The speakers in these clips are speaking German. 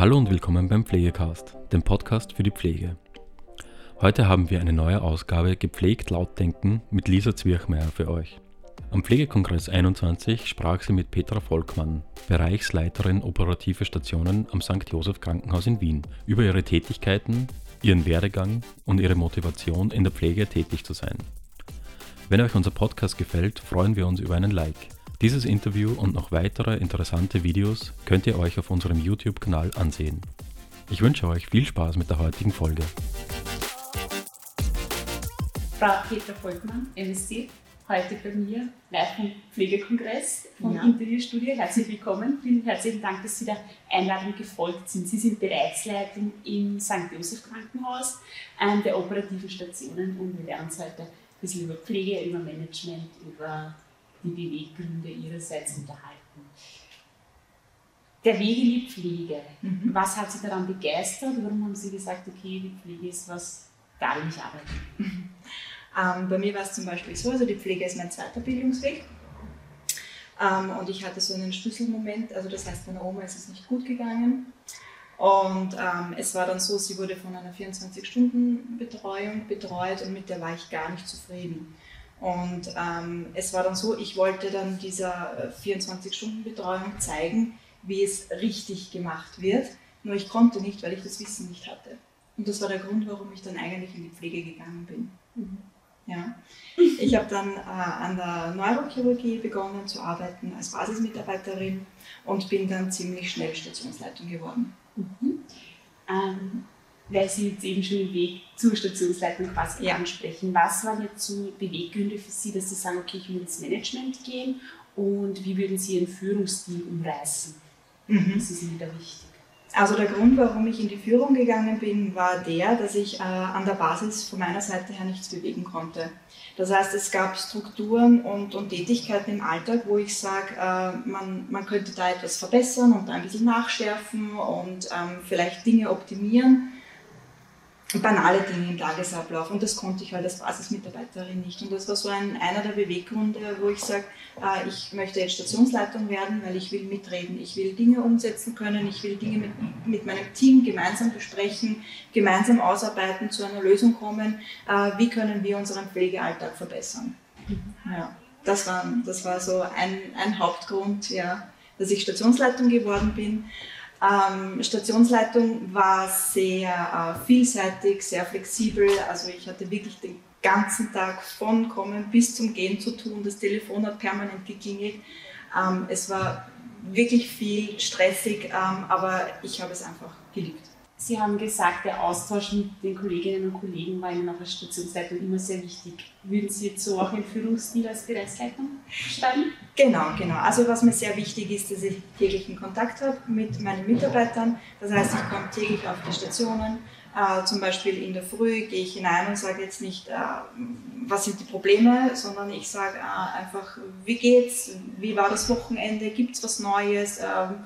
Hallo und willkommen beim Pflegecast, dem Podcast für die Pflege. Heute haben wir eine neue Ausgabe Gepflegt laut denken mit Lisa Zwirchmeier für euch. Am Pflegekongress 21 sprach sie mit Petra Volkmann, Bereichsleiterin operative Stationen am St. Josef Krankenhaus in Wien, über ihre Tätigkeiten, ihren Werdegang und ihre Motivation in der Pflege tätig zu sein. Wenn euch unser Podcast gefällt, freuen wir uns über einen Like. Dieses Interview und noch weitere interessante Videos könnt ihr euch auf unserem YouTube-Kanal ansehen. Ich wünsche euch viel Spaß mit der heutigen Folge. Frau Petra Volkmann, MSC, heute bei mir live vom Pflegekongress vom Ja. Interviewstudio. Herzlich willkommen. Vielen herzlichen Dank, dass Sie der Einladung gefolgt sind. Sie sind Bereichsleitung im St. Josef Krankenhaus ähm, der operativen Stationen und wir werden uns heute ein bisschen über Pflege, über Management, über die Beweggründe Ihrerseits unterhalten. Der Weg in die Pflege. Mhm. Was hat Sie daran begeistert? Warum haben Sie gesagt, okay, die Pflege ist was, da will ich arbeiten? Ähm, bei mir war es zum Beispiel so, also die Pflege ist mein zweiter Bildungsweg. Ähm, und ich hatte so einen Schlüsselmoment, also das heißt, meiner Oma ist es nicht gut gegangen. Und ähm, es war dann so, sie wurde von einer 24-Stunden-Betreuung betreut und mit der war ich gar nicht zufrieden. Und ähm, es war dann so, ich wollte dann dieser äh, 24-Stunden-Betreuung zeigen, wie es richtig gemacht wird. Nur ich konnte nicht, weil ich das Wissen nicht hatte. Und das war der Grund, warum ich dann eigentlich in die Pflege gegangen bin. Ja. Ich habe dann äh, an der Neurochirurgie begonnen zu arbeiten als Basismitarbeiterin und bin dann ziemlich schnell Stationsleitung geworden. Mhm. Ähm, weil Sie jetzt eben schon den Weg zur Stationsleitung quasi Ja. ansprechen. Was waren jetzt so Beweggründe für Sie, dass Sie sagen, okay, ich will ins Management gehen und wie würden Sie Ihren Führungsstil umreißen? Das ist Ihnen da wichtig. Also der Grund, warum ich in die Führung gegangen bin, war der, dass ich äh, an der Basis von meiner Seite her nichts bewegen konnte. Das heißt, es gab Strukturen und, und Tätigkeiten im Alltag, wo ich sage, äh, man, man könnte da etwas verbessern und da ein bisschen nachschärfen und ähm, vielleicht Dinge optimieren. Banale Dinge im Tagesablauf und das konnte ich halt als Basismitarbeiterin nicht. Und das war so ein, einer der Beweggründe, wo ich sage, äh, ich möchte jetzt Stationsleitung werden, weil ich will mitreden, ich will Dinge umsetzen können, ich will Dinge mit, mit meinem Team gemeinsam besprechen, gemeinsam ausarbeiten, zu einer Lösung kommen, äh, wie können wir unseren Pflegealltag verbessern. Ja, das war, das war so ein, ein Hauptgrund, ja, dass ich Stationsleitung geworden bin. Ähm, Stationsleitung war sehr äh, vielseitig, sehr flexibel. Also ich hatte wirklich den ganzen Tag von Kommen bis zum Gehen zu tun. Das Telefon hat permanent geklingelt. Ähm, es war wirklich viel stressig, ähm, aber ich habe es einfach geliebt. Sie haben gesagt, der Austausch mit den Kolleginnen und Kollegen war Ihnen auch als Stationsleitung immer sehr wichtig. Würden Sie jetzt so auch im Führungsstil als Bereichsleitung steigen? Genau, genau. Also was mir sehr wichtig ist, dass ich täglichen Kontakt habe mit meinen Mitarbeitern. Das heißt, ich komme täglich auf die Stationen. Äh, zum Beispiel in der Früh gehe ich hinein und sage jetzt nicht, äh, was sind die Probleme, sondern ich sage äh, einfach, wie geht's, wie war das Wochenende, gibt es was Neues, ähm,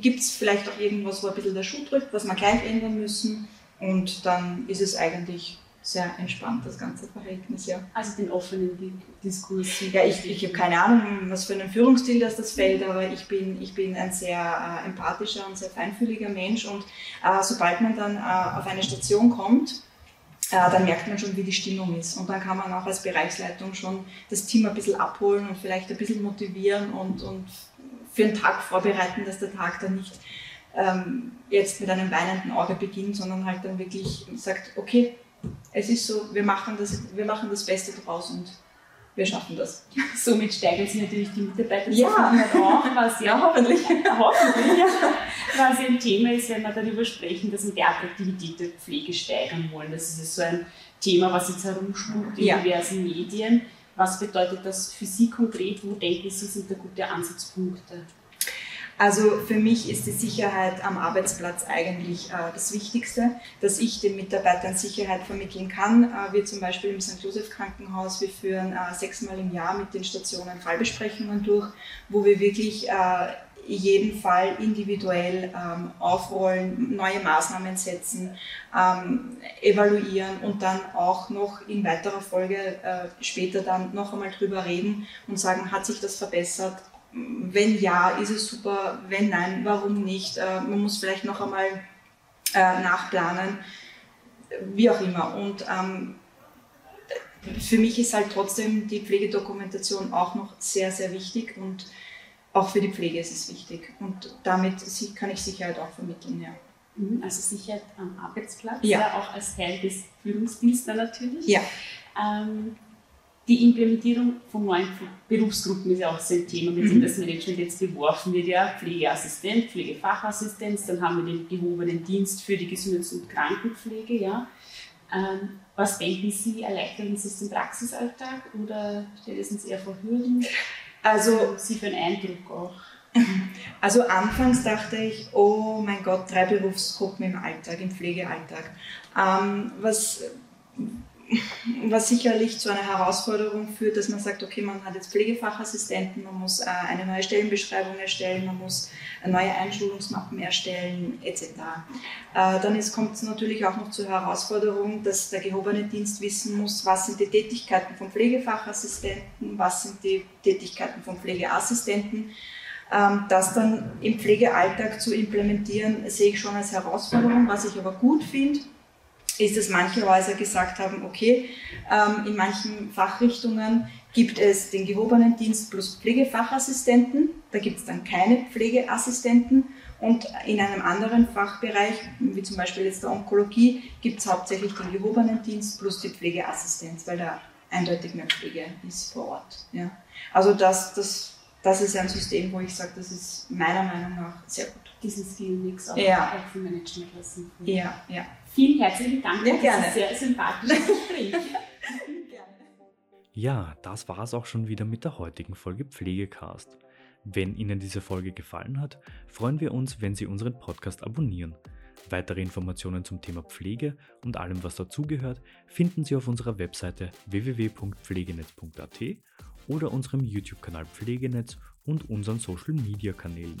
gibt es vielleicht auch irgendwas, wo ein bisschen der Schuh drückt, was wir gleich ändern müssen. Und dann ist es eigentlich sehr entspannt, das ganze Verhältnis, ja. Also den offenen Di- Diskurs. Ja, ich, ich habe keine Ahnung, was für einen Führungsstil das das fällt, aber ich bin, ich bin ein sehr äh, empathischer und sehr feinfühliger Mensch und äh, sobald man dann äh, auf eine Station kommt, äh, dann merkt man schon, wie die Stimmung ist. Und dann kann man auch als Bereichsleitung schon das Team ein bisschen abholen und vielleicht ein bisschen motivieren und, und für den Tag vorbereiten, dass der Tag dann nicht ähm, jetzt mit einem weinenden Auge beginnt, sondern halt dann wirklich sagt, okay, es ist so, wir machen das, wir machen das Beste draus und wir schaffen das. Somit steigern Sie natürlich die Mitarbeiter Ja. auch, was ja, hoffentlich. hoffentlich ja, was ja ein Thema ist, wenn wir darüber sprechen, dass wir die Attraktivität der Pflege steigern wollen. Das ist so ein Thema, was jetzt herumspukt in Ja. diversen Medien. Was bedeutet das für Sie konkret? Wo denken Sie, sind da gute Ansatzpunkte? Also für mich ist die Sicherheit am Arbeitsplatz eigentlich äh, das Wichtigste, dass ich den Mitarbeitern Sicherheit vermitteln kann. Äh, wir zum Beispiel im St. Josef Krankenhaus, wir führen äh, sechsmal im Jahr mit den Stationen Fallbesprechungen durch, wo wir wirklich äh, jeden Fall individuell ähm, aufrollen, neue Maßnahmen setzen, ähm, evaluieren und dann auch noch in weiterer Folge äh, später dann noch einmal drüber reden und sagen, hat sich das verbessert, wenn ja, ist es super, wenn nein, warum nicht? Äh, man muss vielleicht noch einmal äh, nachplanen, wie auch immer. Und ähm, für mich ist halt trotzdem die Pflegedokumentation auch noch sehr, sehr wichtig und auch für die Pflege ist es wichtig. Und damit kann ich Sicherheit auch vermitteln, ja. Mhm, also Sicherheit am Arbeitsplatz, ja. ja auch als Teil des Führungsstils dann natürlich. Ja. Ähm, die Implementierung von neuen Berufsgruppen ist ja auch so ein Thema, mit dem mhm. das Management jetzt beworfen wird. Ja, Pflegeassistent, Pflegefachassistenz, dann haben wir den gehobenen Dienst für die Gesundheits- und Krankenpflege. Ja. Ähm, was denken Sie, erleichtern Sie es den Praxisalltag oder stellt es uns eher vor Hürden? Also, Sie für einen Eindruck auch? Also anfangs dachte ich, oh mein Gott, drei Berufsgruppen im Alltag, im Pflegealltag. Ähm, was was sicherlich zu einer Herausforderung führt, dass man sagt, okay, man hat jetzt Pflegefachassistenten, man muss äh, eine neue Stellenbeschreibung erstellen, man muss neue Einschulungsmappen erstellen, etc. Äh, dann kommt es natürlich auch noch zur Herausforderung, dass der gehobene Dienst wissen muss, was sind die Tätigkeiten von Pflegefachassistenten, was sind die Tätigkeiten von Pflegeassistenten. Ähm, das dann im Pflegealltag zu implementieren, sehe ich schon als Herausforderung, was ich aber gut finde ist, dass manche Häuser gesagt haben, okay, ähm, in manchen Fachrichtungen gibt es den gehobenen Dienst plus Pflegefachassistenten, da gibt es dann keine Pflegeassistenten und in einem anderen Fachbereich, wie zum Beispiel jetzt der Onkologie, gibt es hauptsächlich den gehobenen Dienst plus die Pflegeassistenz, weil da eindeutig mehr Pflege ist vor Ort. Ja. Also das, das, das ist ein System, wo ich sage, das ist meiner Meinung nach sehr gut. Diesen Skill-Mix auch ja. für Management lassen. Ja, ja. Vielen herzlichen Dank ja, gerne. Das sehr sympathisches Gespräch. ja, das war es auch schon wieder mit der heutigen Folge Pflegecast. Wenn Ihnen diese Folge gefallen hat, freuen wir uns, wenn Sie unseren Podcast abonnieren. Weitere Informationen zum Thema Pflege und allem, was dazugehört, finden Sie auf unserer Webseite www.pflegenetz.at oder unserem YouTube-Kanal Pflegenetz und unseren Social-Media-Kanälen.